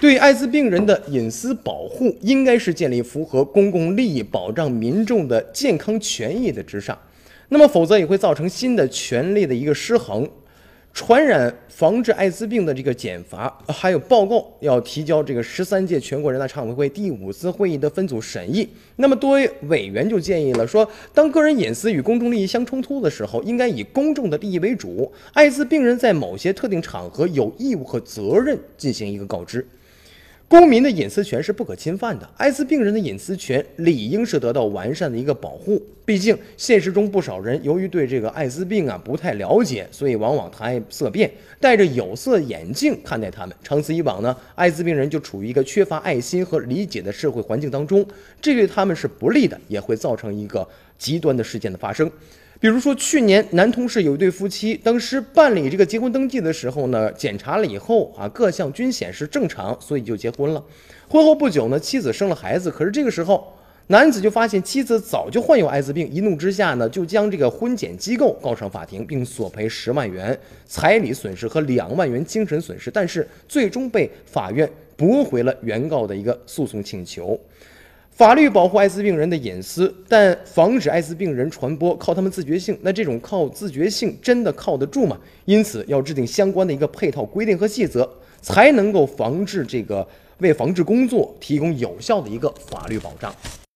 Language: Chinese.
对艾滋病人的隐私保护，应该是建立符合公共利益、保障民众的健康权益的之上。那么，否则也会造成新的权利的一个失衡。传染防治艾滋病的这个检罚，还有报告要提交这个十三届全国人大常委会第五次会议的分组审议。那么多位委员就建议了，说当个人隐私与公众利益相冲突的时候，应该以公众的利益为主。艾滋病人在某些特定场合有义务和责任进行一个告知。公民的隐私权是不可侵犯的，艾滋病人的隐私权理应是得到完善的一个保护。毕竟现实中不少人由于对这个艾滋病啊不太了解，所以往往谈色变，戴着有色眼镜看待他们。长此以往呢，艾滋病人就处于一个缺乏爱心和理解的社会环境当中，这对他们是不利的，也会造成一个极端的事件的发生。比如说，去年南通市有一对夫妻，当时办理这个结婚登记的时候呢，检查了以后啊，各项均显示正常，所以就结婚了。婚后不久呢，妻子生了孩子，可是这个时候，男子就发现妻子早就患有艾滋病，一怒之下呢，就将这个婚检机构告上法庭，并索赔十万元彩礼损失和两万元精神损失，但是最终被法院驳回了原告的一个诉讼请求。法律保护艾滋病人的隐私，但防止艾滋病人传播靠他们自觉性。那这种靠自觉性真的靠得住吗？因此要制定相关的一个配套规定和细则，才能够防治这个为防治工作提供有效的一个法律保障。